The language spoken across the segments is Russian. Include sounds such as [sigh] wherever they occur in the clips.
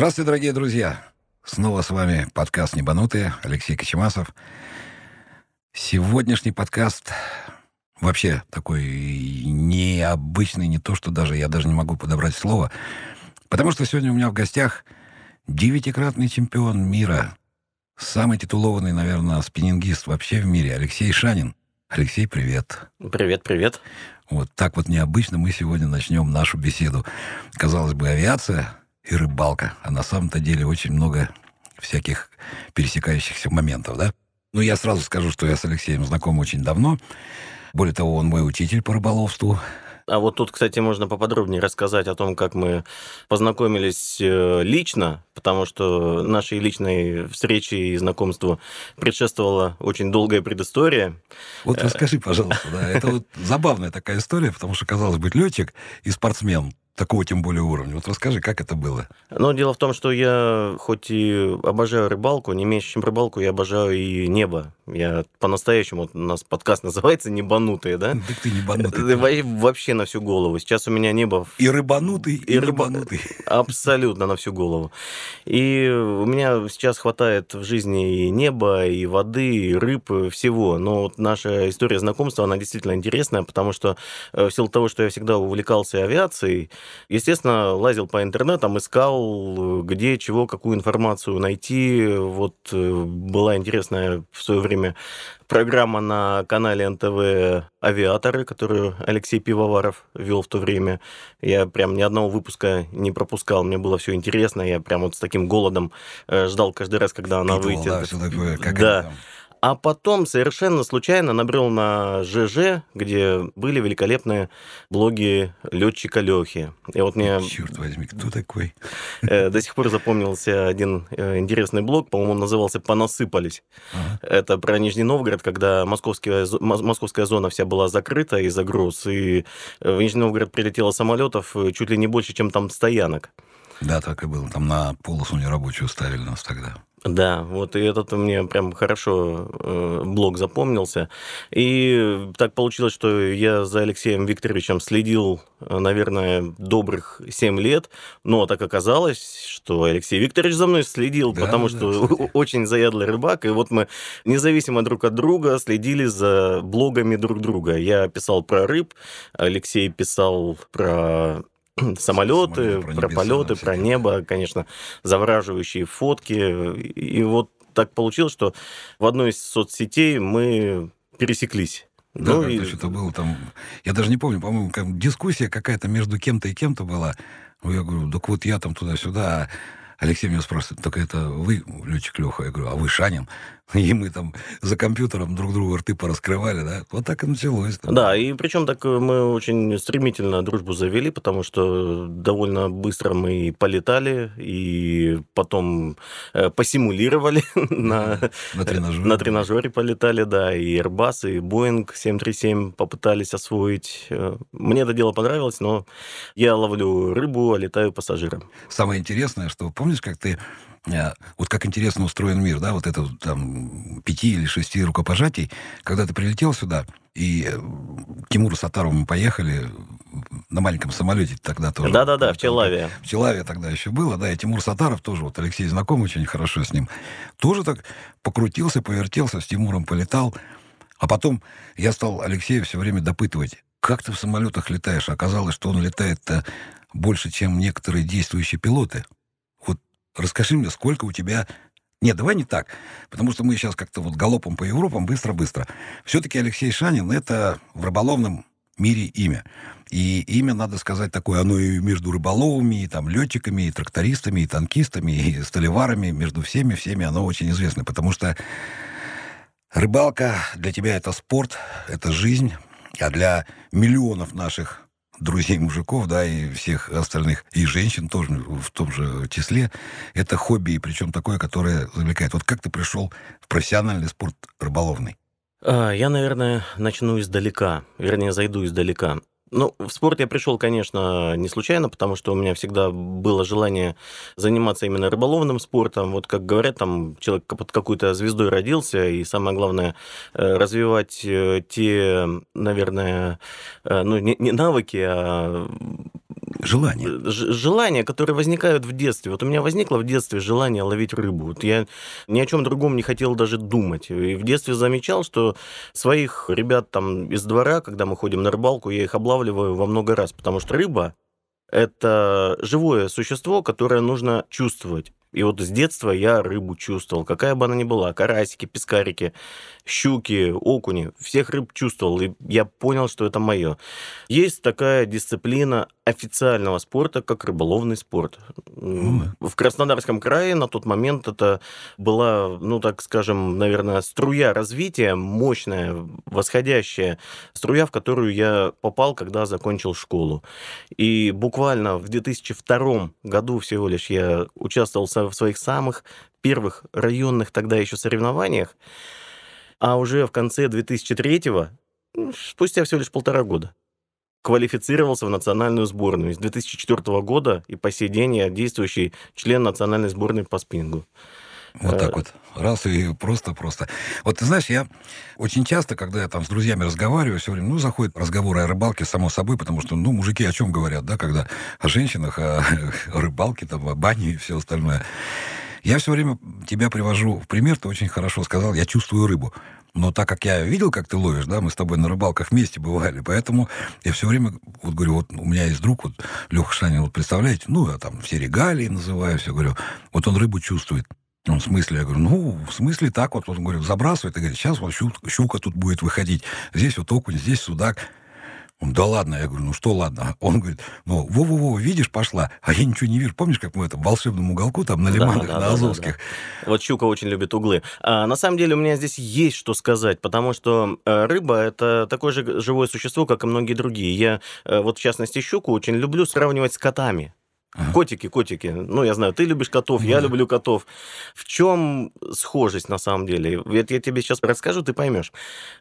Здравствуйте, дорогие друзья! Снова с вами подкаст «Небанутые», Алексей Кочемасов. Сегодняшний подкаст вообще такой необычный, не то, что даже я даже не могу подобрать слово, потому что сегодня у меня в гостях девятикратный чемпион мира, самый титулованный, наверное, спиннингист вообще в мире, Алексей Шанин. Алексей, привет. Привет, привет. Вот так вот необычно мы сегодня начнем нашу беседу. Казалось бы, авиация и рыбалка, а на самом-то деле очень много всяких пересекающихся моментов, да? Ну, я сразу скажу, что я с Алексеем знаком очень давно. Более того, он мой учитель по рыболовству. А вот тут, кстати, можно поподробнее рассказать о том, как мы познакомились э, лично, потому что нашей личной встрече и знакомству предшествовала очень долгая предыстория. Вот расскажи, пожалуйста, да, это вот забавная такая история, потому что, казалось быть, летчик и спортсмен, такого тем более уровня. Вот расскажи, как это было? Ну, дело в том, что я хоть и обожаю рыбалку, не меньше, чем рыбалку, я обожаю и небо. Я по-настоящему, у нас подкаст [laughs] называется «Небанутые», да? Да ты небанутый. Вообще на всю голову. Сейчас у меня небо... И рыбанутый, и, и рыбанутый. [laughs] Абсолютно на всю голову. И у меня сейчас хватает в жизни и неба, и воды, и рыб, и всего. Но вот наша история знакомства, она действительно интересная, потому что э, в силу того, что я всегда увлекался авиацией, Естественно, лазил по интернетам, искал, где, чего, какую информацию найти. Вот э, была интересная в свое время программа на канале НТВ «Авиаторы», которую Алексей Пивоваров вел в то время. Я прям ни одного выпуска не пропускал, мне было все интересно, я прям вот с таким голодом э, ждал каждый раз, когда она выйдет. Да, все такое, как да. А потом совершенно случайно набрел на ЖЖ, где были великолепные блоги летчика Лехи. И вот мне... Черт возьми, кто такой? Э, до сих пор запомнился один э, интересный блог, по-моему, он назывался «Понасыпались». Ага. Это про Нижний Новгород, когда московская, московская зона вся была закрыта из-за груз, и э, в Нижний Новгород прилетело самолетов чуть ли не больше, чем там стоянок. Да, так и было. Там на полосу нерабочую ставили нас тогда. Да, вот и этот мне прям хорошо э, блог запомнился. И так получилось, что я за Алексеем Викторовичем следил, наверное, добрых 7 лет, но так оказалось, что Алексей Викторович за мной следил, да, потому да, что кстати. [laughs] очень заядлый рыбак, и вот мы независимо друг от друга следили за блогами друг друга. Я писал про рыб, Алексей писал про [clears throat] самолеты, про, про полеты, про небо, конечно, завораживающие фотки. И вот так получилось, что в одной из соцсетей мы пересеклись. Да, ну, и... что-то было там... Я даже не помню, по-моему, как дискуссия какая-то между кем-то и кем-то была. Я говорю, так вот я там туда-сюда, Алексей меня спрашивает, только это вы, летчик Леха? Я говорю, а вы Шанин? [laughs] И мы там за компьютером друг другу рты пораскрывали, да? Вот так и началось. Там. Да, и причем так э, мы очень стремительно дружбу завели, потому что довольно быстро мы полетали, и потом э, посимулировали [laughs] на, на, тренажере. на тренажере полетали, да, и Airbus, и Boeing 737 попытались освоить. Э, мне это дело понравилось, но я ловлю рыбу, а летаю пассажиром. Самое интересное, что помнишь, как ты вот как интересно устроен мир, да, вот это там пяти или шести рукопожатий, когда ты прилетел сюда, и э, к Тимуру Сатарову мы поехали на маленьком самолете тогда тоже. Да-да-да, в Челаве. В Челаве тогда еще было, да, и Тимур Сатаров тоже, вот Алексей знаком очень хорошо с ним, тоже так покрутился, повертелся, с Тимуром полетал, а потом я стал Алексея все время допытывать, как ты в самолетах летаешь? Оказалось, что он летает больше, чем некоторые действующие пилоты. Расскажи мне, сколько у тебя... Нет, давай не так, потому что мы сейчас как-то вот галопом по Европам быстро-быстро. Все-таки Алексей Шанин — это в рыболовном мире имя. И имя, надо сказать, такое, оно и между рыболовами, и там летчиками, и трактористами, и танкистами, и столеварами, между всеми, всеми оно очень известно, потому что рыбалка для тебя это спорт, это жизнь, а для миллионов наших друзей мужиков, да, и всех остальных, и женщин тоже в том же числе, это хобби, причем такое, которое завлекает. Вот как ты пришел в профессиональный спорт рыболовный? А, я, наверное, начну издалека, вернее, зайду издалека. Ну, в спорт я пришел, конечно, не случайно, потому что у меня всегда было желание заниматься именно рыболовным спортом. Вот как говорят, там человек под какой-то звездой родился, и самое главное э, развивать э, те, наверное, э, ну, не, не навыки, а Желание. Желания, которые возникают в детстве. Вот у меня возникло в детстве желание ловить рыбу. Вот я ни о чем другом не хотел даже думать. И в детстве замечал, что своих ребят там из двора, когда мы ходим на рыбалку, я их облавливаю во много раз, потому что рыба это живое существо, которое нужно чувствовать. И вот с детства я рыбу чувствовал, какая бы она ни была, карасики, пескарики, щуки, окуни, всех рыб чувствовал, и я понял, что это мое. Есть такая дисциплина официального спорта, как рыболовный спорт. Mm. В Краснодарском крае на тот момент это была, ну так скажем, наверное, струя развития, мощная, восходящая струя, в которую я попал, когда закончил школу. И буквально в 2002 году всего лишь я участвовал в своих самых первых районных тогда еще соревнованиях, а уже в конце 2003-го, спустя всего лишь полтора года, квалифицировался в национальную сборную. С 2004 года и по сей день я действующий член национальной сборной по спингу. Вот так э, вот. Раз и просто-просто. Вот ты знаешь, я очень часто, когда я там с друзьями разговариваю, все время, ну, заходят разговоры о рыбалке, само собой, потому что, ну, мужики о чем говорят, да, когда о женщинах, о, о [laughs] рыбалке, там, о бане и все остальное. Я все время тебя привожу в пример, ты очень хорошо сказал, я чувствую рыбу. Но так как я видел, как ты ловишь, да, мы с тобой на рыбалках вместе бывали, поэтому я все время, вот говорю, вот у меня есть друг, вот Леха Шанин, вот представляете, ну, я там все регалии называю, все говорю, вот он рыбу чувствует. Он в смысле? Я говорю, ну, в смысле так вот. Он говорит, забрасывает и говорит, сейчас вот щука, щука тут будет выходить. Здесь вот окунь, здесь судак. Он, да ладно. Я говорю, ну что ладно? Он говорит, ну, во-во-во, видишь, пошла. А я ничего не вижу. Помнишь, как мы в этом волшебном уголку, там, на лиманах, да, да, на Азовских? Да. Вот щука очень любит углы. А, на самом деле у меня здесь есть что сказать, потому что э, рыба – это такое же живое существо, как и многие другие. Я, э, вот в частности, щуку очень люблю сравнивать с котами. Ага. Котики, котики. Ну, я знаю, ты любишь котов, да. я люблю котов. В чем схожесть на самом деле? Это я тебе сейчас расскажу, ты поймешь.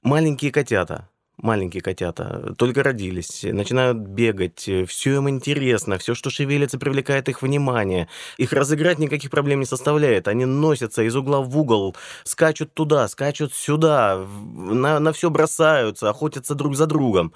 Маленькие котята, маленькие котята, только родились, начинают бегать, все им интересно, все, что шевелится, привлекает их внимание. Их разыграть никаких проблем не составляет. Они носятся из угла в угол, скачут туда, скачут сюда, на, на все бросаются, охотятся друг за другом.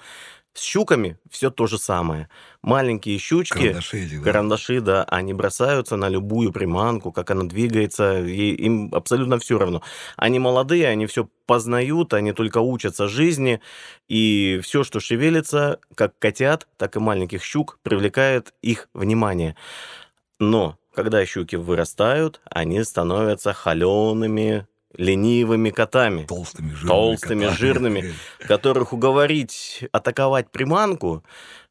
С щуками все то же самое. Маленькие щучки, карандаши, эти, да? карандаши, да, они бросаются на любую приманку, как она двигается, им абсолютно все равно. Они молодые, они все познают, они только учатся жизни, и все, что шевелится, как котят, так и маленьких щук, привлекает их внимание. Но когда щуки вырастают, они становятся холеными, ленивыми котами. Толстыми, жирными Толстыми, котами. жирными, [laughs] которых уговорить атаковать приманку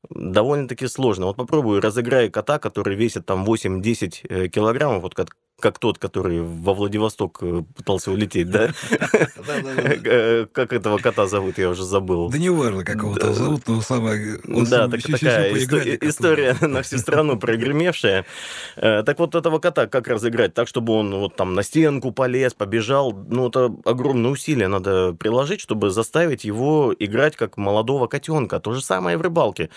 довольно-таки сложно. Вот попробую, разыграй кота, который весит там 8-10 э, килограммов, вот как, как тот, который во Владивосток э, пытался улететь, да? Э, как этого кота зовут, я уже забыл. Да не важно, как его зовут, но самое... Да, такая история на всю страну прогремевшая. Так вот этого кота как разыграть? Так, чтобы он вот там на стенку полез, побежал. Ну, это огромное усилие надо приложить, чтобы заставить его играть как молодого котенка. То же самое и в рыбалке.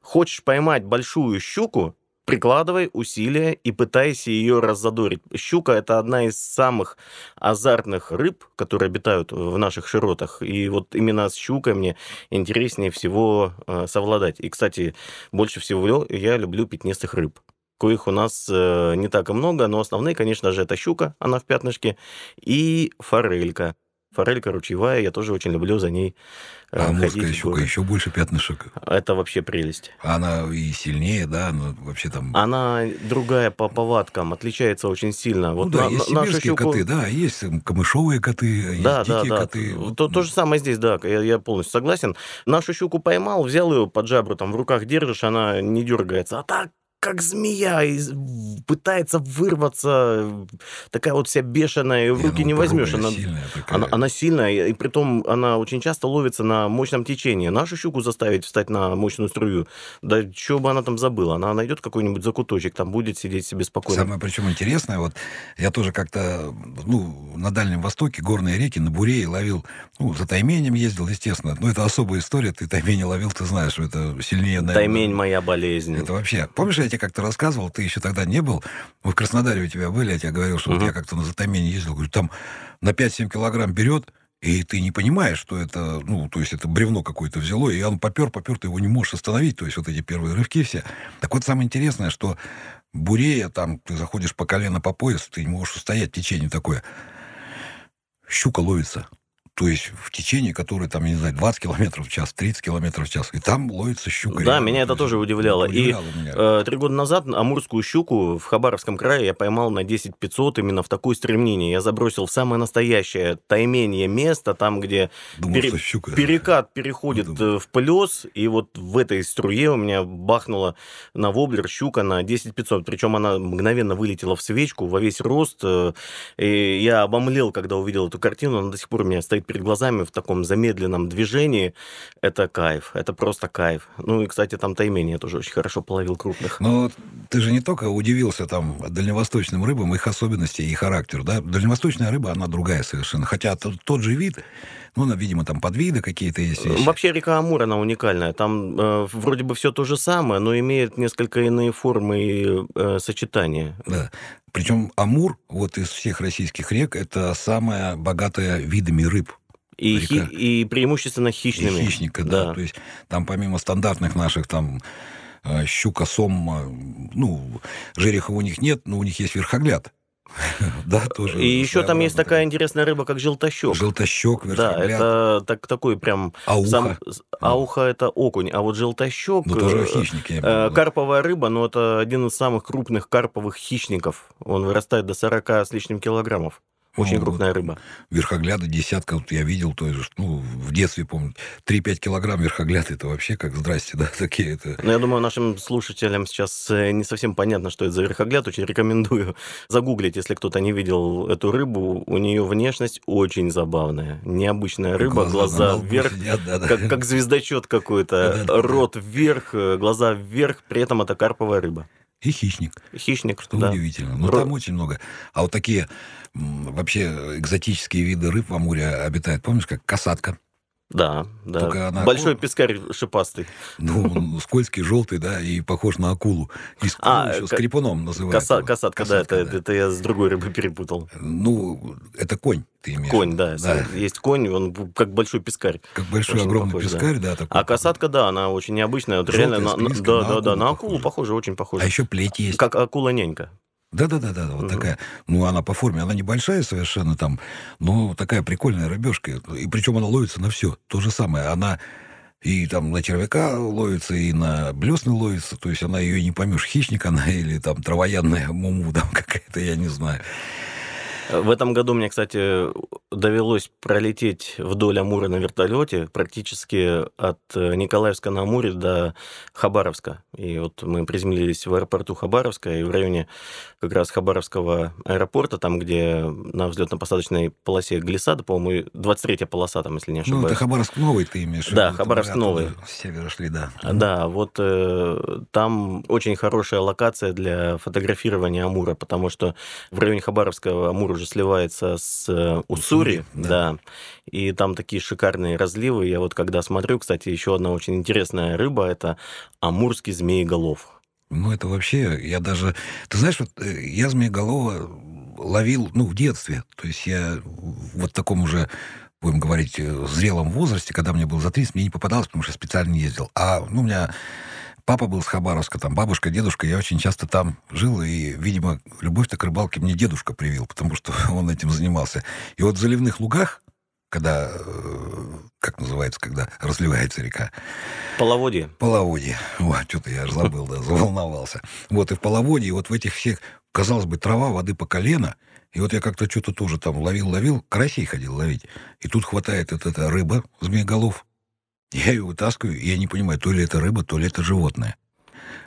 Хочешь поймать большую щуку, прикладывай усилия и пытайся ее раззадорить. Щука – это одна из самых азартных рыб, которые обитают в наших широтах. И вот именно с щукой мне интереснее всего э, совладать. И, кстати, больше всего я люблю пятнистых рыб коих у нас э, не так и много, но основные, конечно же, это щука, она в пятнышке, и форелька. Форелька ручьевая, я тоже очень люблю за ней э, А морская щука еще больше пятнышек. Это вообще прелесть. Она и сильнее, да, но вообще там... Она другая по повадкам, отличается очень сильно. Вот ну да, на, есть сибирские щуку... коты, да, есть камышовые коты, есть да, дикие да, да. коты. То, то же самое здесь, да, я, я полностью согласен. Нашу щуку поймал, взял ее под жабру, там в руках держишь, она не дергается. А так как змея, пытается вырваться, такая вот вся бешеная, ее в руки не, ну, возьмешь. Она сильная, она, она сильная, и при том она очень часто ловится на мощном течении. Нашу щуку заставить встать на мощную струю, да что бы она там забыла, она найдет какой-нибудь закуточек, там будет сидеть себе спокойно. Самое причем интересное, вот я тоже как-то, ну, на Дальнем Востоке, горные реки, на Бурее ловил, ну, за тайменем ездил, естественно, но это особая история, ты таймень ловил, ты знаешь, что это сильнее, наверное. Таймень моя болезнь. Это вообще, помнишь, я тебе как-то рассказывал, ты еще тогда не был, мы в Краснодаре у тебя были, я тебе говорил, что угу. вот я как-то на затомении ездил, говорю, там на 5-7 килограмм берет, И ты не понимаешь, что это, ну, то есть это бревно какое-то взяло, и он попер, попер, ты его не можешь остановить, то есть вот эти первые рывки все. Так вот самое интересное, что бурея, там, ты заходишь по колено по пояс, ты не можешь устоять, течение такое. Щука ловится то есть в течение которой, там, я не знаю, 20 километров в час, 30 километров в час, и там ловится щука. Да, меня это тоже удивляло. и э, три года назад амурскую щуку в Хабаровском крае я поймал на 10 500 именно в такое стремнение. Я забросил в самое настоящее тайменье место, там, где Думал, пере... щука. перекат переходит Думал. Э, в плес, и вот в этой струе у меня бахнула на воблер щука на 10 500, причем она мгновенно вылетела в свечку во весь рост, э, и я обомлел, когда увидел эту картину, она до сих пор у меня стоит стоит перед глазами в таком замедленном движении, это кайф, это просто кайф. Ну и, кстати, там таймение тоже очень хорошо половил крупных. Но ты же не только удивился там дальневосточным рыбам, их особенности и характер, да? Дальневосточная рыба, она другая совершенно. Хотя тот, тот же вид, ну, она, видимо, там подвиды какие-то есть вещи. Вообще река Амур, она уникальная. Там э, вроде бы все то же самое, но имеет несколько иные формы и э, сочетания. Да. Причем Амур, вот из всех российских рек, это самая богатая видами рыб. И, хи, и преимущественно хищными. И хищника, да. да. То есть там помимо стандартных наших там э, щука, сом, ну, жереха у них нет, но у них есть верхогляд. [laughs] Да, тоже. И еще там есть такая интересная рыба, как желтощек. Желтощек, Да, это так, такой прям... Ауха. Сам, ауха – это окунь, а вот желтощек... Ну, тоже э, хищник. Э, карповая рыба, но это один из самых крупных карповых хищников. Он вырастает до 40 с лишним килограммов. Очень ну, крупная рыба. Верхогляда десятка, вот я видел, то есть, ну, в детстве, помню, 3-5 килограмм верхогляд, это вообще как здрасте, [laughs] да, такие это... Ну, я думаю, нашим слушателям сейчас э, не совсем понятно, что это за верхогляд, очень рекомендую [laughs] загуглить, если кто-то не видел эту рыбу, у нее внешность очень забавная, необычная рыба, глаза, глаза вверх, сидят, да, да. Как, как звездочет какой-то, [laughs] да, да, рот вверх, э, глаза вверх, при этом это карповая рыба. И хищник. Хищник, Что да. удивительно. Ну, Ро... там очень много. А вот такие вообще экзотические виды рыб в Амуре обитают. Помнишь, как касатка? Да, да. Только она... Большой пескарь шипастый. Ну, скользкий, желтый, да, и похож на акулу. И с, а, еще к... скрипуном называется. Коса... Касатка, касатка, да, это, да. это я с другой рыбой перепутал. Ну, это конь, ты имеешь Конь, да, да. Есть конь, он как большой пескарь. Как большой очень огромный похож, пескарь, да. да такой. А касатка, да, она очень необычная. Вот реально, на, на, да, да, да, на акулу похоже, очень похоже. А еще плеть есть. Как акула-нянька. Да-да-да, вот угу. такая. Ну, она по форме, она небольшая совершенно там, но такая прикольная рыбешка. И причем она ловится на все. То же самое. Она и там на червяка ловится, и на блесны ловится. То есть она ее не поймешь, хищник она [laughs] или там травоядная муму там [laughs] какая-то, я не знаю. В этом году мне, кстати, довелось пролететь вдоль Амура на вертолете практически от э, Николаевска на Амуре до Хабаровска. И вот мы приземлились в аэропорту Хабаровска, и в районе как раз Хабаровского аэропорта, там, где на взлетно-посадочной полосе глиссада, по-моему, 23-я полоса там, если не ошибаюсь. Ну, это Хабаровск новый ты имеешь Да, Хабаровск новый. С севера шли, да. Да, вот э, там очень хорошая локация для фотографирования Амура, потому что в районе Хабаровска Уже сливается с э, Уссури, да. да, и там такие шикарные разливы. Я вот когда смотрю, кстати, еще одна очень интересная рыба, это амурский змееголов. Ну, это вообще, я даже... Ты знаешь, вот э, я змееголова ловил, ну, в детстве. То есть я вот в таком уже будем говорить, э, зрелом возрасте, когда мне было за 30, мне не попадалось, потому что специально не ездил. А, ну, у меня Папа был с Хабаровска, там бабушка, дедушка. Я очень часто там жил, и, видимо, любовь-то к рыбалке мне дедушка привил, потому что [laughs] он этим занимался. И вот в заливных лугах, когда, э, как называется, когда разливается река? Половодье. Половодье. Вот, что-то я аж забыл, да, [laughs] заволновался. Вот, и в половодье, вот в этих всех, казалось бы, трава, воды по колено, и вот я как-то что-то тоже там ловил-ловил, карасей ходил ловить. И тут хватает эта, эта рыба, змееголов, я ее вытаскиваю, и я не понимаю, то ли это рыба, то ли это животное.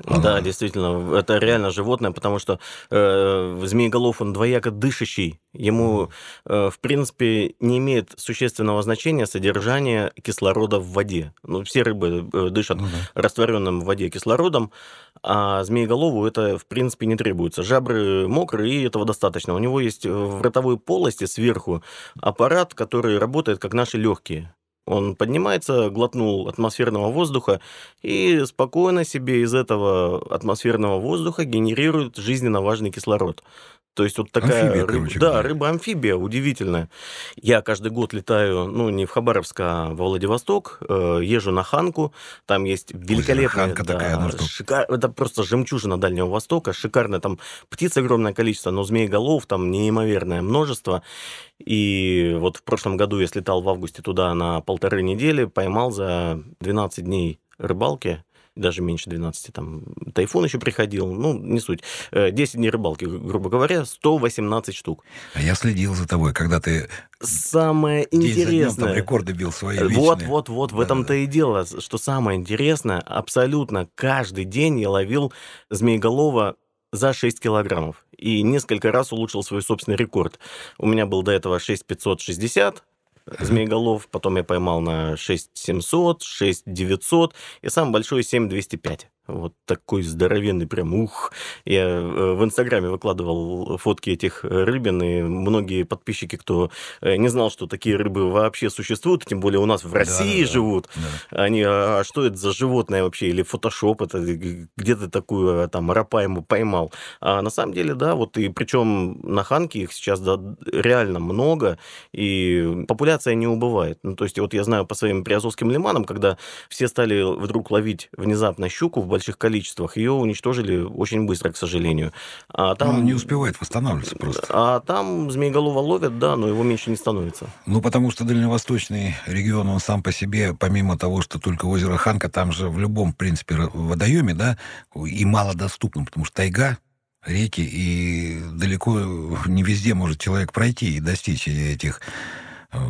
Да, действительно, это реально животное, потому что э, змееголов, он двояко дышащий. Ему, э, в принципе, не имеет существенного значения содержание кислорода в воде. Ну, все рыбы э, дышат ну, да. растворенным в воде кислородом, а змееголову это, в принципе, не требуется. Жабры мокрые, и этого достаточно. У него есть в ротовой полости сверху аппарат, который работает как наши легкие. Он поднимается, глотнул атмосферного воздуха и спокойно себе из этого атмосферного воздуха генерирует жизненно важный кислород. То есть вот такая Амфибия, рыба, короче да, рыба-амфибия удивительная. Я каждый год летаю, ну, не в Хабаровск, а во Владивосток, э, езжу на Ханку, там есть великолепная... Ханка такая, ну шикар- Это просто жемчужина Дальнего Востока, шикарная там птиц огромное количество, но змееголов там неимоверное множество. И вот в прошлом году я слетал в августе туда на полторы недели, поймал за 12 дней рыбалки, даже меньше 12, там тайфун еще приходил, ну, не суть. Э, 10 дней рыбалки, гру- грубо говоря, 118 штук. А я следил за тобой, когда ты Самое за днем там интересное... рекорды бил свои Э, личные. Вот, вот, вот, в этом-то Да-да-да. и дело, что самое интересное, абсолютно каждый день я ловил змееголова за 6 килограммов. И несколько раз улучшил свой собственный рекорд. У меня был до этого 6560 змееголов, потом я поймал на 6700, 6900 и самый большой 7205. Вот такой здоровенный прям, ух. Я э, в Инстаграме выкладывал фотки этих э, рыбин, и многие подписчики, кто э, не знал, что такие рыбы вообще существуют, тем более у нас в России Да-да-да. живут, Да. они, а что это за животное вообще, или фотошоп, это где ты такую а, там рапа ему поймал. А на самом деле, да, вот и причем на Ханке их сейчас да, реально много, и популяция не убывает. Ну, то есть вот я знаю по своим приазовским лиманам, когда все стали вдруг ловить внезапно щуку в больших количествах, ее уничтожили очень быстро, к сожалению. А Там там... не успевает восстанавливаться просто. А там змееголова ловят, да, но его меньше не становится. Ну, потому что дальневосточный регион, он сам по себе, помимо того, что только озеро Ханка, там же в любом, в принципе, водоеме, да, и малодоступно, потому что тайга, реки, и далеко не везде может человек пройти и достичь этих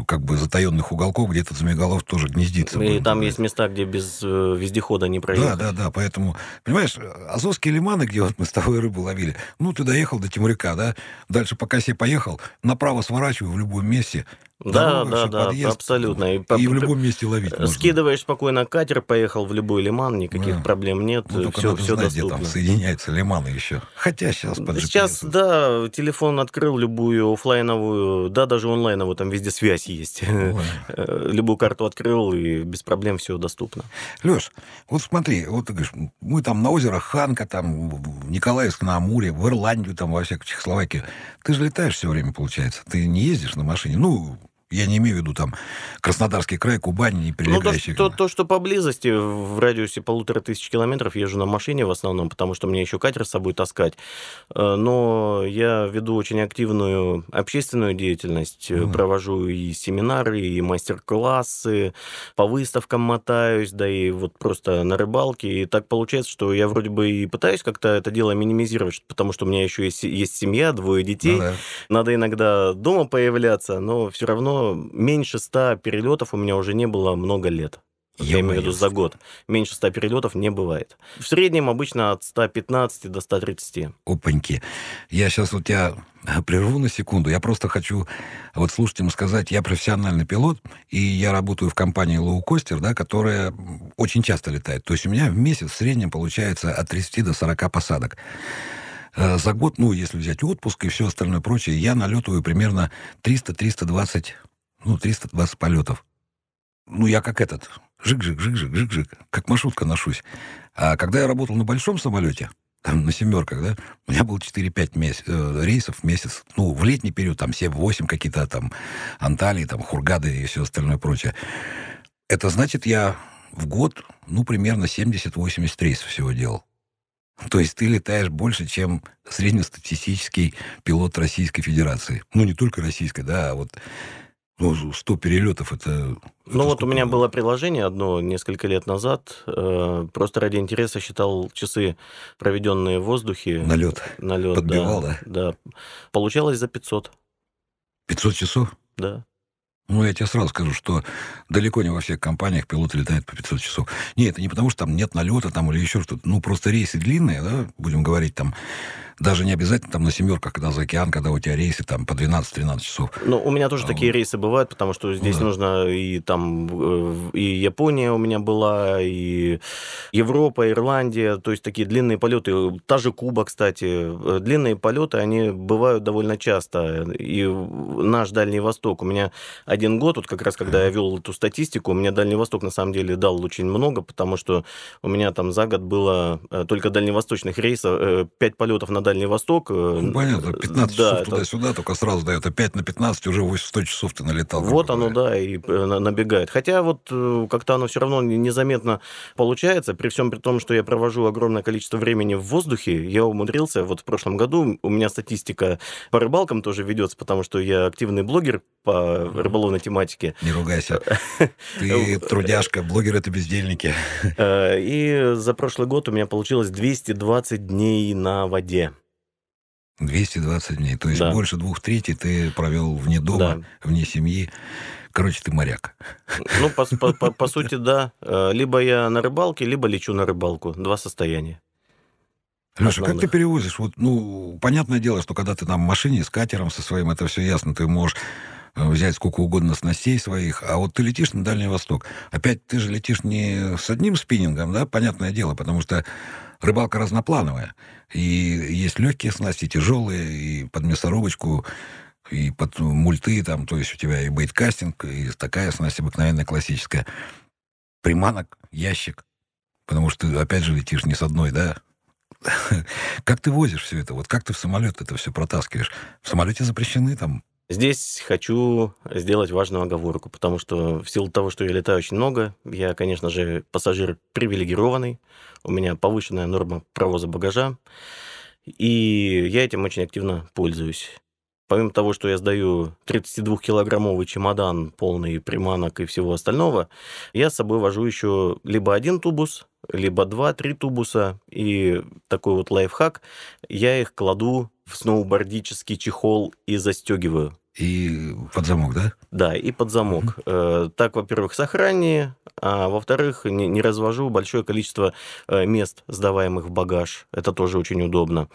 как бы затаенных уголков, где этот змееголов тоже гнездится. И там говорить. есть места, где без э, вездехода не проехать. Да, да, да, поэтому, понимаешь, Азовские лиманы, где вот мы с тобой рыбу ловили, ну, ты доехал до Тимуряка, да, дальше по косе поехал, направо сворачивай в любом месте, Да, да, да, подъезд, абсолютно. И И, в любом месте ловить можно. Скидываешь спокойно катер, поехал в любой лиман, никаких Да. проблем нет, Ну, только все, надо все знать, где доступно. там соединяются лиманы еще. Хотя сейчас под Сейчас, да, телефон открыл любую оффлайновую, да, даже онлайновую, там везде связь есть. [laughs] Ой. Э, Любую карту открыл, и без проблем все доступно. Леш, вот смотри, вот ты говоришь, мы там на озеро Ханка, там в Николаевск на Амуре, в Ирландию, там во всякую Чехословакию. Ты же летаешь все время, получается. Ты не ездишь на машине. Ну, я не имею в виду там Краснодарский край, Кубань и Ну, то, прилегающие. что- то, что поблизости, в радиусе полутора тысяч километров, езжу на машине в основном, потому что мне еще катер с собой таскать. Э, Но я веду очень активную общественную деятельность, Мгм. провожу и семинары, и мастер-классы, по выставкам мотаюсь, да и вот просто на рыбалке. И так получается, что я вроде бы и пытаюсь как-то это дело минимизировать, потому что у меня еще есть, есть семья, двое детей. Ну да. Надо иногда дома появляться, но все равно меньше 100 перелетов у меня уже не было много лет. Я имею в виду за год. Меньше 100 перелетов не бывает. В среднем обычно от 115 до 130. Опаньки. Я сейчас у тебя прерву на секунду. Я просто хочу вот слушателям сказать, я профессиональный пилот, и я работаю в компании Low Coaster, да, которая очень часто летает. То есть у меня в месяц в среднем получается от 30 до 40 посадок. Э, За год, ну, если взять отпуск и все остальное прочее, я налетываю примерно 300-320, ну, 320 полетов. Ну, я как этот, жик-жик, жик-жик, жик-жик, как маршрутка ношусь. А когда я работал на большом самолете, там, на семерках, да, у меня было 4-5 меся- э, рейсов в месяц. Ну, в летний период там 7-8 какие-то там Анталии, там Хургады и все остальное прочее. Это значит, я в год, ну, примерно 70-80 рейсов всего делал. То есть ты летаешь больше, чем среднестатистический пилот Российской Федерации. Ну, не только российской, да, а вот ну, 100 перелетов это... Ну вот у меня было приложение одно несколько лет назад. э, Просто ради интереса считал часы, проведенные в воздухе. Налет. Налет, Подбивал, да, да. Получалось за 500, 500 часов? да. Ну, я тебе сразу скажу, что далеко не во всех компаниях пилоты летают по 500 часов. Нет, это не потому, что там нет налета там, или еще что-то. Ну, просто рейсы длинные, да, будем говорить, там, даже не обязательно там на семерках, когда за океан, когда у тебя рейсы там по 12-13 часов. Ну, у меня тоже А такие рейсы бывают, потому что здесь да. нужно и там э, и Япония у меня была, и Европа, Ирландия, то есть такие длинные полеты. Та же Куба, кстати. Э, Длинные полеты, они бывают довольно часто. И наш Дальний Восток. У меня один год, вот как раз когда я вел эту статистику, у меня Дальний Восток на самом деле дал очень много, потому что у меня там за год было э, только дальневосточных рейсов, 5 полетов на Дальний Восток. Ну, понятно, 15 да, часов туда-сюда, только сразу дает, а 5 на 15 уже 100 часов ты налетал. Вот оно, да, и набегает. Хотя вот как-то оно все равно незаметно получается, при всем при том, что я провожу огромное количество времени в воздухе, я умудрился, вот в прошлом году у меня статистика по рыбалкам тоже ведется, потому что я активный блогер по рыболовной тематике. Не ругайся. [laughs] Ты трудяшка, блогер это бездельники. Э, и за прошлый год у меня получилось 220 дней на воде. 220 дней. То есть да. больше двух третий ты провел вне дома, да. вне семьи. Короче, ты моряк. Ну, по, по, по, по сути, да. Э, либо я на рыбалке, либо лечу на рыбалку. Два состояния. Леша, как ты перевозишь? Вот, ну, понятное дело, что когда ты там в машине с катером со своим, это все ясно, ты можешь взять сколько угодно снастей своих, а вот ты летишь на Дальний Восток. Опять ты же летишь не с одним спиннингом, да, понятное дело, потому что рыбалка разноплановая. И есть легкие снасти, тяжелые, и под мясорубочку, и под мульты, там, то есть у тебя и бейткастинг, и такая снасть обыкновенная классическая. Приманок, ящик. Потому что ты, опять же, летишь не с одной, да, [laughs] как ты возишь все это? Вот как ты в самолет это все протаскиваешь? В самолете запрещены там Здесь хочу сделать важную оговорку, потому что в силу того, что я летаю очень много, я, конечно же, пассажир привилегированный, у меня повышенная норма провоза багажа, и я этим очень активно пользуюсь. Помимо того, что я сдаю 32-килограммовый чемодан, полный приманок и всего остального, я с собой вожу еще либо один тубус, либо два-три тубуса. И такой вот лайфхак, я их кладу в сноубордический чехол и застегиваю. И под замок, да? Да, и под замок. Угу. Так, во-первых, сохраннее, а во-вторых, не, не развожу большое количество э, мест, сдаваемых в багаж. Это тоже очень удобно.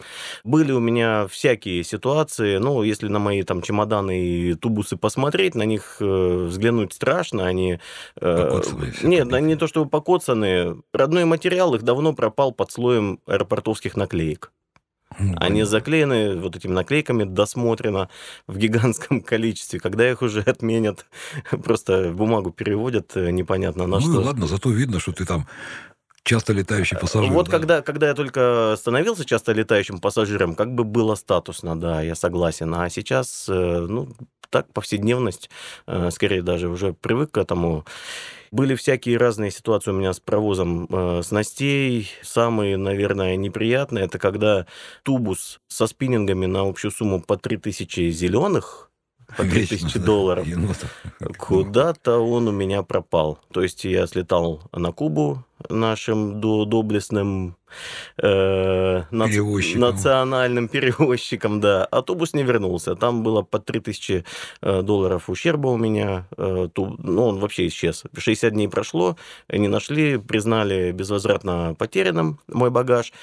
Были у меня всякие ситуации, ну, если на мои там чемоданы и тубусы посмотреть, на них э, взглянуть страшно, они... Покоцанные Нет, они не то чтобы покоцанные. Родной материал их давно пропал под слоем аэропортовских наклеек. Они заклеены вот этими наклейками досмотрено в гигантском [laughs] количестве. Когда их уже отменят, [laughs] просто бумагу переводят э, непонятно на ну, что. Ну ладно, зато видно, что ты там часто летающий пассажир. Вот да? когда, когда я только становился часто летающим пассажиром, как бы было статусно, да, я согласен. А сейчас, э, ну, так, повседневность, э, скорее даже уже привык к этому. Были всякие разные ситуации у меня с провозом э, снастей. Самые, наверное, неприятные, это когда тубус со спиннингами на общую сумму по 3000 зеленых, по 3000 долларов. Куда-то он у меня пропал. То есть я слетал на Кубу нашим доблестным э, перевозчиком. национальным перевозчиком, да. Автобус не вернулся. Там было по 3000 э, долларов ущерба у меня. Э, ту, ну, он вообще исчез. 60 дней прошло, не нашли, признали безвозвратно потерянным мой багаж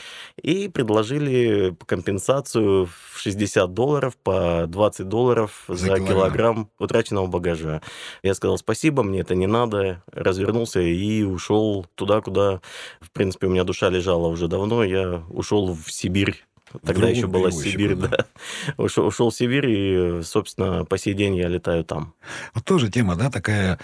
и предложили компенсацию в 60 долларов по 20 долларов за, за килограмм. килограмм утраченного багажа. Я сказал спасибо, мне это не надо, развернулся и ушел туда, куда, в принципе, у меня душа лежала уже давно, я ушел в Сибирь. Тогда еще была Сибирь, да. да. [laughs] Ушел, ушел в Сибирь, и, собственно, по сей день я летаю там. Вот тоже тема, да, такая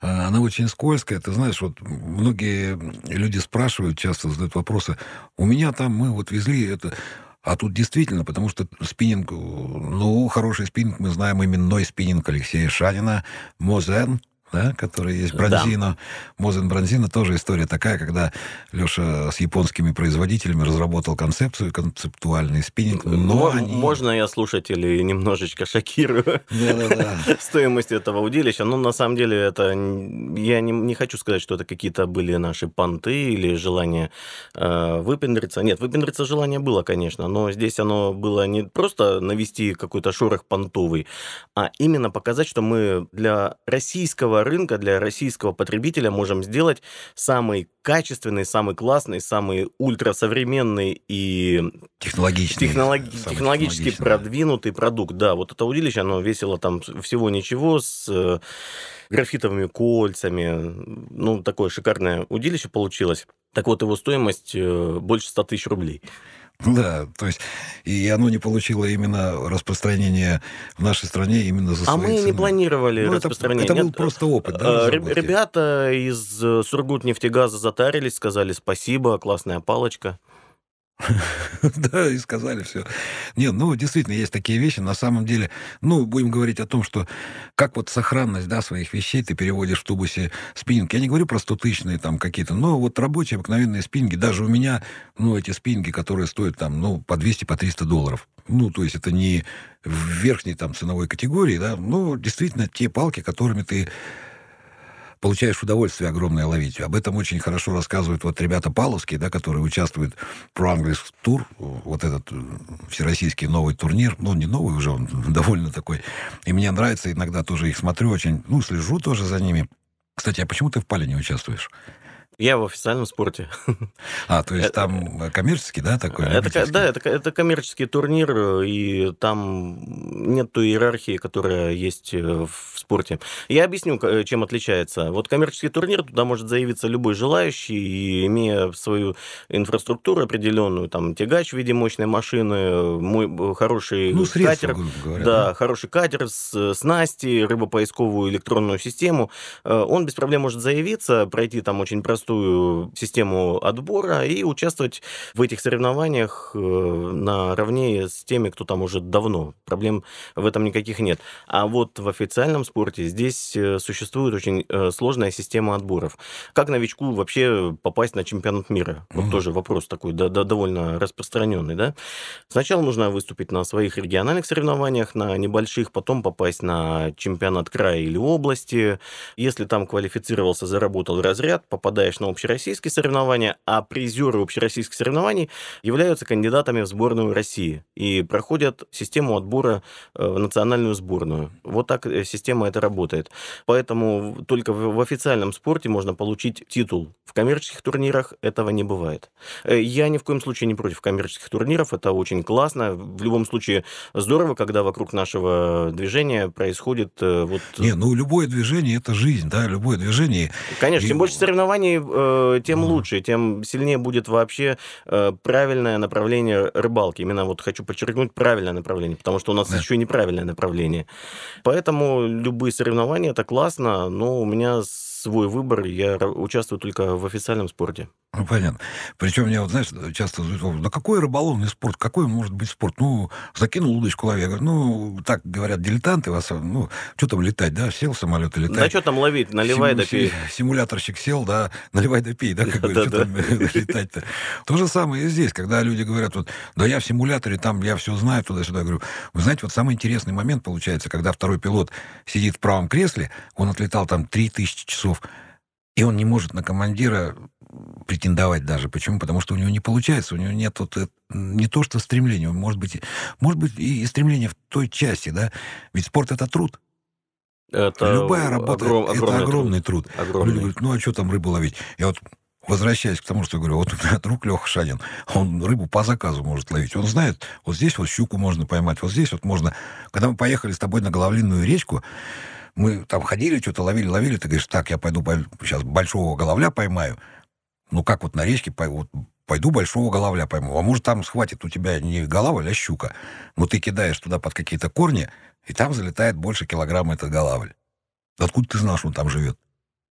а, она очень скользкая. Ты знаешь, вот многие люди спрашивают, часто задают вопросы. У меня там мы вот везли это... А тут действительно, потому что спиннинг, ну, хороший спиннинг, мы знаем именной спиннинг Алексея Шанина, Мозен, да, который есть Бронзино. Да. Мозен Бронзино тоже история такая, когда Леша с японскими производителями разработал концепцию, концептуальный спиннинг. Но они... Можно я слушателей немножечко шокирую [laughs] стоимостью этого удилища? Ну, на самом деле, это я не, не хочу сказать, что это какие-то были наши понты или желание э, выпендриться. Нет, выпендриться желание было, конечно, но здесь оно было не просто навести какой-то шорох понтовый, а именно показать, что мы для российского российского рынка, для российского потребителя можем сделать самый качественный, самый классный, самый ультрасовременный и технологичный, технолог... технологически продвинутый продукт. Да, вот это удилище, оно весило там всего ничего с э, графитовыми кольцами. Ну, такое шикарное удилище получилось. Так вот, его стоимость э, больше 100 тысяч рублей. Да, то есть и оно не получило именно распространение в нашей стране именно за А мы цены. не планировали ну, распространение. Это, это был просто опыт, да? Э, ребята из Сургут нефтегаза затарились, сказали спасибо, классная палочка. [laughs] Да, и сказали все. Нет, ну, действительно, есть такие вещи. На самом деле, ну, будем говорить о том, что как вот сохранность, да, своих вещей ты переводишь в тубусе спиннинг. Я не говорю про стотысячные там какие-то, но вот рабочие обыкновенные спиннинги, даже у меня, ну, эти спиннинги, которые стоят там, ну, по 200, по 300 долларов. Ну, то есть это не в верхней там ценовой категории, да, но действительно те палки, которыми ты получаешь удовольствие огромное ловить. Об этом очень хорошо рассказывают вот ребята Павловские, да, которые участвуют в Pro English Tour, вот этот э, всероссийский новый турнир, ну, не новый уже, он [laughs] довольно такой. И мне нравится, иногда тоже их смотрю очень, ну, слежу тоже за ними. Кстати, а почему ты в пале не участвуешь? Я в официальном спорте. [laughs] А, то есть там коммерческий, да, такой? Это, да, это, это коммерческий турнир, и там нет той иерархии, которая есть э, в спорте. Я объясню, чем отличается. Вот коммерческий турнир, туда может заявиться любой желающий, и имея свою инфраструктуру определенную, там, тягач в виде мощной машины, мой, хороший ну, средства, катер. Говоря, да, да, хороший катер с снасти, рыбопоисковую электронную систему. Э, он без проблем может заявиться, пройти там очень простой простую систему отбора и участвовать в этих соревнованиях э, наравне с теми, кто там уже давно. Проблем в этом никаких нет. А вот в официальном спорте здесь э, существует очень э, сложная система отборов. Как новичку вообще попасть на чемпионат мира? Вот mm-hmm. тоже вопрос такой да, да, довольно распространенный. Да? Сначала нужно выступить на своих региональных соревнованиях, на небольших, потом попасть на чемпионат края или области. Если там квалифицировался, заработал разряд, попадаешь на общероссийские соревнования, а призеры общероссийских соревнований являются кандидатами в сборную России и проходят систему отбора э, в национальную сборную. Вот так э, система это работает. Поэтому только в официальном спорте можно получить титул. В коммерческих турнирах этого не бывает. Э, я ни в коем случае не против коммерческих турниров, это очень классно. В любом случае здорово, когда вокруг нашего движения происходит вот... Не, ну любое движение это жизнь, да, любое движение. Конечно, и... чем больше соревнований, э, тем лучше, тем сильнее будет вообще э, правильное направление рыбалки. Именно вот хочу подчеркнуть правильное направление, потому что у нас да. еще и неправильное направление. Поэтому любые соревнования это классно, но у меня свой выбор, я участвую только в официальном спорте. Ну, понятно. Причем меня, вот, знаешь, часто задают да какой рыболовный спорт, какой может быть спорт? Ну, закинул удочку лови. Я говорю, ну, так говорят дилетанты, вас, ну, что там летать, да, сел самолет и летать. Да что там ловить, наливай Симу, да пей. [laughs] Симуляторщик сел, да, наливай да пей, да, как говорят, что там [laughs] летать-то. То же самое и здесь, когда люди говорят, вот, да я в симуляторе, там я все знаю, туда-сюда. Я говорю, вы знаете, вот самый интересный момент получается, когда второй пилот сидит в правом кресле, он отлетал там 3000 часов, и он не может на командира претендовать даже. Почему? Потому что у него не получается, у него нет вот не то что стремления, может быть, может быть и стремление в той части, да. Ведь спорт это труд. Это Любая работа огром, это огромный, огромный труд. труд. Огромный. Люди говорят, ну а что там рыбу ловить? Я вот возвращаясь к тому, что я говорю, вот у меня друг Леха Шанин, он рыбу по заказу может ловить. Он знает, вот здесь вот щуку можно поймать, вот здесь вот можно... Когда мы поехали с тобой на Головлинную речку, мы там ходили, что-то ловили, ловили, ты говоришь, так, я пойду сейчас большого головля поймаю. Ну, как вот на речке, вот, пойду большого головля пойму. А может, там схватит у тебя не голова, а щука. Но ты кидаешь туда под какие-то корни, и там залетает больше килограмма этот голавль. Откуда ты знаешь, что он там живет?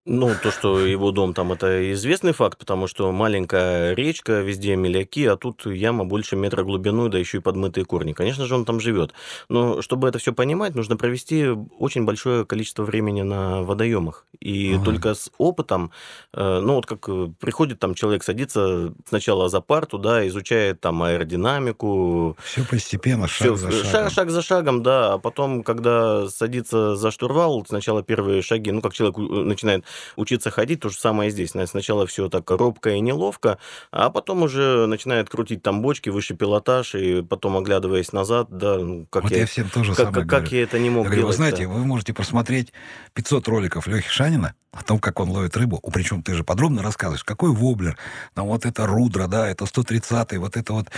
Ну, то, что его дом там, это известный факт, потому что маленькая речка, везде меляки, а тут яма больше метра глубиной, да еще и подмытые корни. Конечно же, он там живет. Но чтобы это все понимать, нужно провести очень большое количество времени на водоемах. И ага. только с опытом, э, ну, вот как э, приходит там человек, садится сначала за парту, да, изучает там аэродинамику. Все постепенно, шаг все, за шагом. Шаг, шаг за шагом, да. А потом, когда садится за штурвал, сначала первые шаги, ну, как человек э, начинает учиться ходить, то же самое здесь. Сначала все так робко и неловко, а потом уже начинает крутить там бочки, выше пилотаж, и потом, оглядываясь назад, да, ну, как вот я, я всем тоже как, как, как я это не мог я говорю, делать. Вы знаете, вы можете просмотреть 500 роликов Лехи Шанина о том, как он ловит рыбу. Причем ты же подробно рассказываешь, какой воблер, там вот это рудра, да, это 130-й, вот это вот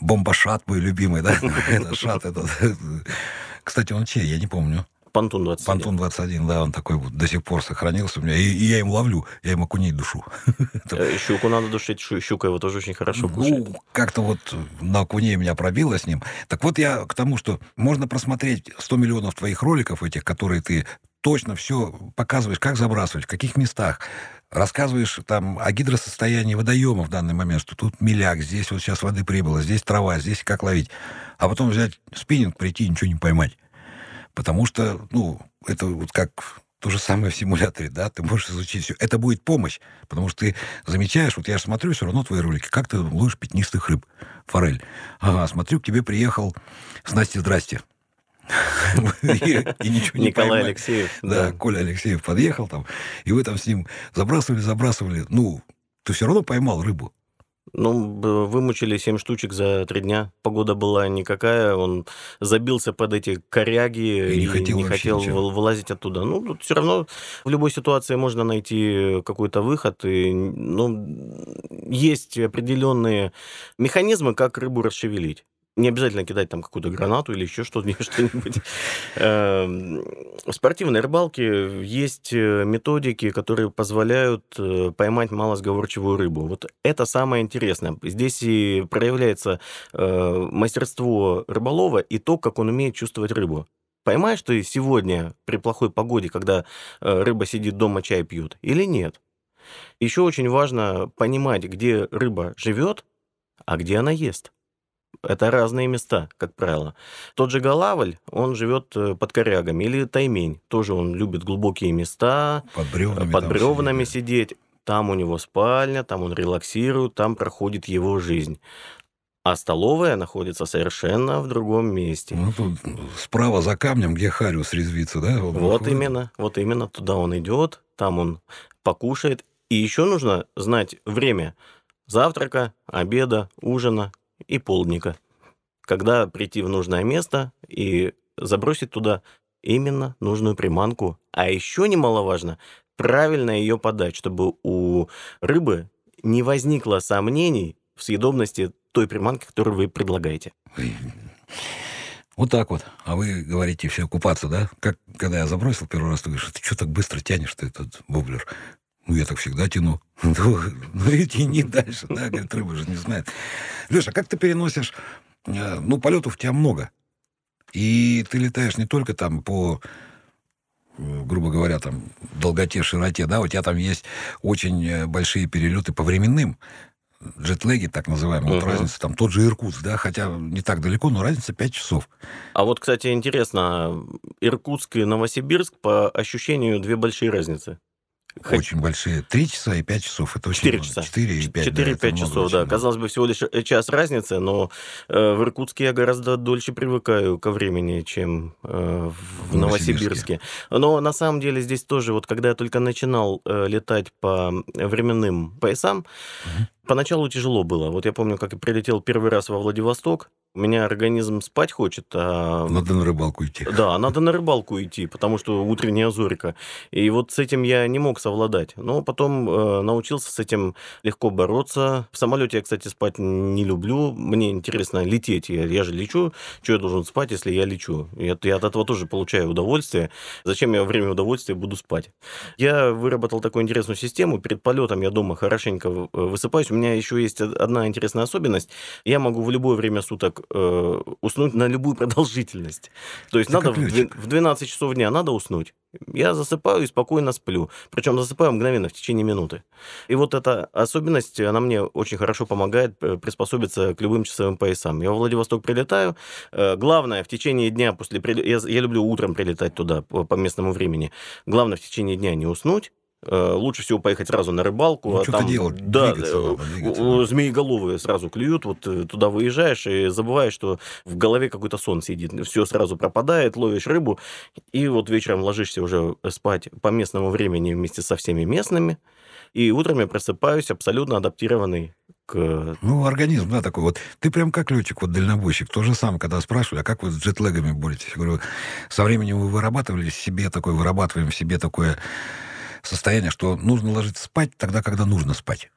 бомбошат мой любимый, да, [laughs] это шат этот. Кстати, он чей, я не помню. Пантун 21. Пантун 21, да, он такой вот до сих пор сохранился у меня. И, и я им ловлю, я им окуней душу. [laughs] Э, щуку надо душить, щука его тоже очень хорошо кушает. Ну, как-то вот на окуне меня пробило с ним. Так вот я к тому, что можно просмотреть 100 миллионов твоих роликов этих, которые ты точно все показываешь, как забрасывать, в каких местах, рассказываешь там о гидросостоянии водоема в данный момент, что тут миляк, здесь вот сейчас воды прибыло, здесь трава, здесь как ловить. А потом взять спиннинг, прийти и ничего не поймать. Потому что, ну, это вот как то же самое в симуляторе, да, ты можешь изучить все. Это будет помощь, потому что ты замечаешь, вот я же смотрю все равно твои ролики, как ты ловишь пятнистых рыб, форель. Ага, смотрю, к тебе приехал с Настей «Здрасте». [laughs] И ничего не Николай Алексеев. Да, Коля Алексеев подъехал там, и вы там с ним забрасывали, забрасывали. Ну, ты все равно поймал рыбу. Ну, вымучили 7 штучек за три дня. Погода была никакая, он забился под эти коряги и не хотел, не хотел ничего. вылазить оттуда. Ну, тут все равно в любой ситуации можно найти какой-то выход. И, ну, есть определенные механизмы, как рыбу расшевелить. Не обязательно кидать там какую-то гранату или еще [laughs] что-нибудь. Эм, в спортивной рыбалке есть э, методики, которые позволяют э, поймать малосговорчивую рыбу. Вот это самое интересное. Здесь и проявляется э, мастерство рыболова и то, как он умеет чувствовать рыбу. Поймаешь ты сегодня при плохой погоде, когда рыба сидит дома, чай пьют, или нет? Еще очень важно понимать, где рыба живет, а где она ест. Это разные места, как правило. Тот же Голавль, он живет э, под корягами. Или Таймень, тоже он любит глубокие места. Под бревнами, под бревнами сидеть. сидеть. Там у него спальня, там он релаксирует, там проходит его жизнь. А столовая находится совершенно в другом месте. Ну, тут справа за камнем, где Хариус резвится, да? Он вот выходит. именно, вот именно туда он идет, там он покушает. И еще нужно знать время завтрака, обеда, ужина, и полдника, когда прийти в нужное место и забросить туда именно нужную приманку. А еще немаловажно, правильно ее подать, чтобы у рыбы не возникло сомнений в съедобности той приманки, которую вы предлагаете. Вот так вот. А вы говорите, все, купаться, да? Как, когда я забросил первый раз, ты говоришь, ты что так быстро тянешь ты этот воблер? Ну, я так всегда тяну. [laughs] Ну, ну и тяни дальше, да, говорит, рыба же не знает. Леша, как ты переносишь... Э, ну, полетов у тебя много. И ты летаешь не только там по э, грубо говоря, там, долготе, широте, да, у тебя там есть очень э, большие перелеты по временным, джетлеги, так называемые, угу. вот разница, там тот же Иркутск, да, хотя не так далеко, но разница 5 часов. А вот, кстати, интересно, Иркутск и Новосибирск по ощущению две большие разницы. Очень большие. Три часа и пять часов. Это очень Четыре часа. Четыре и пять. Четыре и пять часов, да. Много. Казалось бы, всего лишь э, час разницы, но э, в Иркутске я гораздо дольше привыкаю ко времени, чем э, в, в Новосибирске. Но на самом деле здесь тоже, вот когда я только начинал э, летать по временным поясам, угу. поначалу тяжело было. Вот я помню, как я прилетел первый раз во Владивосток, у меня организм спать хочет. А... Надо на рыбалку идти. [laughs] Да, надо на рыбалку идти, потому что утренняя зорька. И вот с этим я не мог совладать. Но потом э, научился с этим легко бороться. В самолете я, кстати, спать не люблю. Мне интересно лететь. Я, я же лечу. Что я должен спать, если я лечу? Я, я от этого тоже получаю удовольствие. Зачем я во время удовольствия буду спать? Я выработал такую интересную систему. Перед полетом я дома хорошенько высыпаюсь. У меня еще есть одна интересная особенность. Я могу в любое время суток э, уснуть на любую продолжительность. То есть Это надо в, в 12 часов дня надо уснуть. Я засыпаю и спокойно сплю. Причем засыпаю мгновенно, в течение минуты. И вот эта особенность, она мне очень хорошо помогает э, приспособиться к любым часовым поясам. Я в Владивосток прилетаю. Э, главное, в течение дня после... Я, я люблю утром прилетать туда по, местному времени. Главное, в течение дня не уснуть лучше всего поехать сразу на рыбалку. Ну, а там, делать, да, двигаться, надо, двигаться. змееголовые сразу клюют, вот э, туда выезжаешь и забываешь, что в голове какой-то сон сидит, все сразу пропадает, ловишь рыбу, и вот вечером ложишься уже спать по местному времени вместе со всеми местными, и утром я просыпаюсь абсолютно адаптированный к... Ну, организм, да, такой вот. Ты прям как летчик, вот дальнобойщик. То же самое, когда спрашивали, а как вы с джетлегами боретесь? Я говорю, со временем вы вырабатывали себе такое, вырабатываем себе такое состояние, что нужно ложиться спать тогда, когда нужно спать.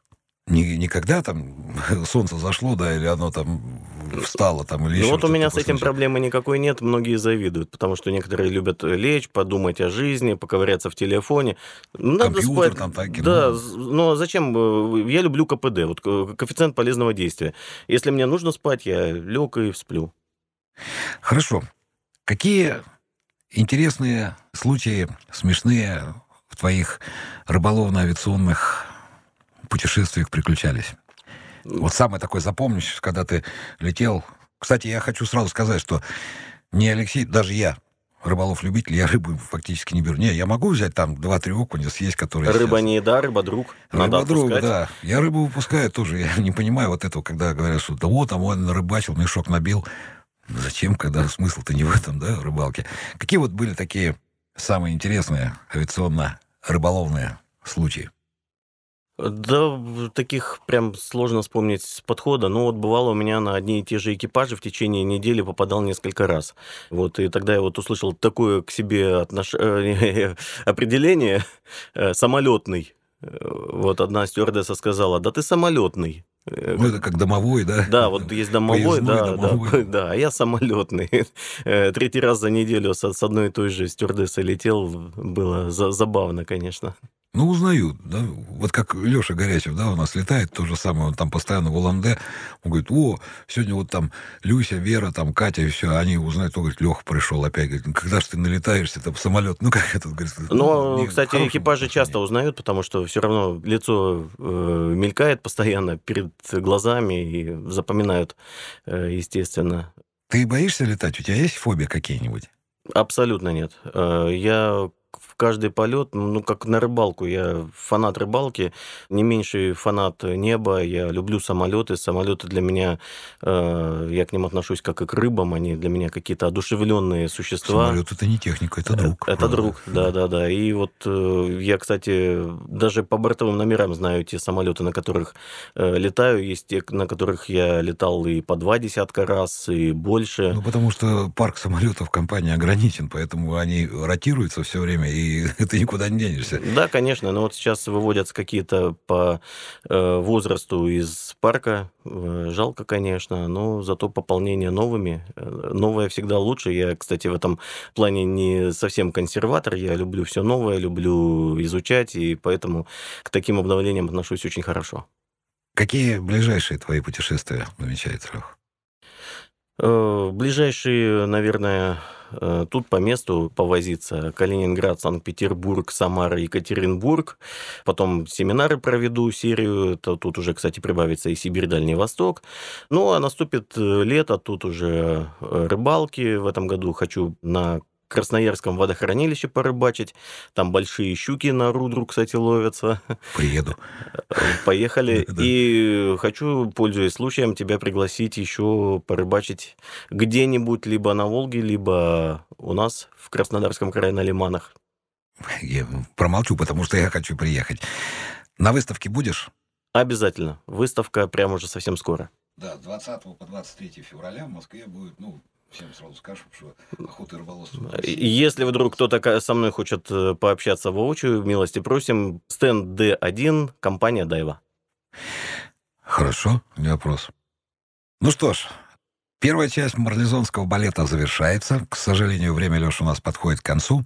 Не, не когда там [laughs] солнце зашло, да, или оно там встало там, или ну, вот у меня с этим проблемы никакой нет, многие завидуют, потому что некоторые любят лечь, подумать о жизни, поковыряться в телефоне. Надо Компьютер спать. там так, Да, но зачем? Э, я люблю КПД, вот коэффициент полезного действия. Если мне нужно спать, я лег и сплю. Хорошо. Какие интересные случаи, смешные твоих рыболовно-авиационных путешествиях приключались? Вот самый такой запомняющийся, когда ты летел. Кстати, я хочу сразу сказать, что не Алексей, даже я, рыболов-любитель, я рыбу фактически не беру. Не, я могу взять там два-три окуня съесть, которые Рыба сейчас... не еда, рыба друг. Рыба друг, да. Я рыбу выпускаю тоже. Я не понимаю вот этого, когда говорят, что да вот, там он рыбачил, мешок набил. Зачем, когда смысл-то не в этом, да, рыбалке? Какие вот были такие самые интересные авиационно-рыболовные случаи? Да, таких прям сложно вспомнить с подхода. Но вот бывало у меня на одни и те же экипажи в течение недели попадал несколько раз. Вот, и тогда я вот услышал такое к себе отнош... Э, [laughs] определение э, самолетный. Э, вот одна стюардесса сказала, да ты самолетный. Ну, это как домовой, да? Да, вот есть домовой, да, домовой. [laughs] да, да, а я самолетный. Третий раз за неделю с, одной и той же стюардессой летел, было за, забавно, конечно. Ну, узнают, да. Вот как Леша Горячев, да, у нас летает, то же самое, он там постоянно в Уланде, он говорит, о, сегодня вот там Люся, Вера, там Катя, и все, они узнают, он говорит, Леха пришел опять, говорит, «Ну, когда же ты налетаешься, там самолет, ну, как этот, говорит. Но, ну, кстати, экипажи часто узнают, потому что все равно лицо э, мелькает постоянно перед глазами и запоминают, э, естественно. Ты боишься летать? У тебя есть фобия какие-нибудь? Абсолютно нет. Э, я каждый полет, ну, как на рыбалку. Я фанат рыбалки, не меньший фанат неба. Я люблю самолеты. Самолеты для меня, э, я к ним отношусь как и к рыбам. Они для меня какие-то одушевленные существа. Самолет это не техника, это друг. Это правда. друг, да, да, да. И вот э, я, кстати, даже по бортовым номерам знаю те самолеты, на которых э, летаю. Есть те, на которых я летал и по два десятка раз, и больше. Ну, потому что парк самолетов компании ограничен, поэтому они ротируются все время время, и [laughs] ты никуда не денешься. Да, конечно, но вот сейчас выводятся какие-то по э, возрасту из парка. Э, жалко, конечно, но зато пополнение новыми. Э, новое всегда лучше. Я, кстати, в этом плане не совсем консерватор. Я люблю все новое, люблю изучать, и поэтому к таким обновлениям отношусь очень хорошо. Какие ближайшие твои путешествия намечаются, Лех? Ближайшие, наверное, тут по месту повозиться. Калининград, Санкт-Петербург, Самара, Екатеринбург. Потом семинары проведу серию. Это тут уже, кстати, прибавится и Сибирь, Дальний Восток. Ну, а наступит э, лето, тут уже э, рыбалки. В этом году хочу на Красноярском водохранилище порыбачить. Там большие щуки на рудру, кстати, ловятся. Приеду. Поехали. И хочу, пользуясь случаем, тебя пригласить еще порыбачить где-нибудь, либо на Волге, либо у нас в Краснодарском крае на Лиманах. Я промолчу, потому что я хочу приехать. На выставке будешь? Обязательно. Выставка прямо уже совсем скоро. Да, с 20 по 23 февраля в Москве будет, ну, Всем сразу скажу, что охота и рыболовство. Если вдруг кто-то со мной хочет э, пообщаться воочию, милости просим. Стенд D1, компания Дайва. Хорошо, не вопрос. Ну что ж, Первая часть марлезонского балета завершается. К сожалению, время, Леша, у нас подходит к концу.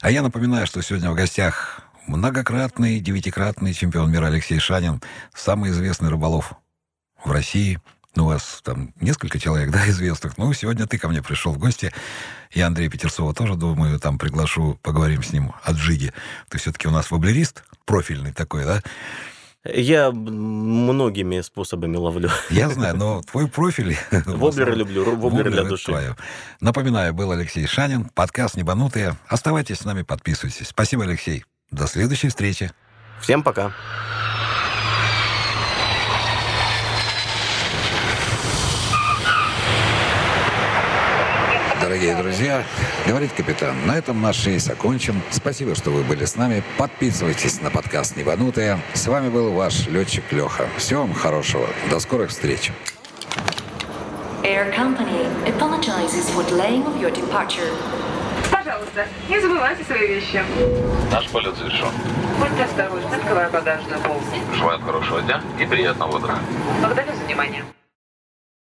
А я напоминаю, что сегодня в гостях многократный, девятикратный чемпион мира Алексей Шанин, самый известный рыболов в России – ну, у вас там несколько человек, да, [laughs] известных. Ну, сегодня ты ко мне пришел в гости. Я Андрея Петерцова тоже, думаю, там приглашу, поговорим с ним о джиге. Ты все-таки у нас воблерист, профильный такой, да? Я многими способами ловлю. Я знаю, но твой профиль... [laughs] Воблеры люблю, воблеры для души. Твое. Напоминаю, был Алексей Шанин, подкаст «Небанутые». Оставайтесь с нами, подписывайтесь. Спасибо, Алексей. До следующей встречи. Всем пока. Дорогие друзья. Говорит капитан, на этом наш рейс окончен. Спасибо, что вы были с нами. Подписывайтесь на подкаст «Небанутые». С вами был ваш летчик Леха. Всего вам хорошего. До скорых встреч. Air Company apologizes for delaying of your departure. Пожалуйста, не забывайте свои вещи. Наш полет завершен. Будьте осторожны, открывая багажную полку. Желаю хорошего дня и приятного утра. Благодарю за внимание.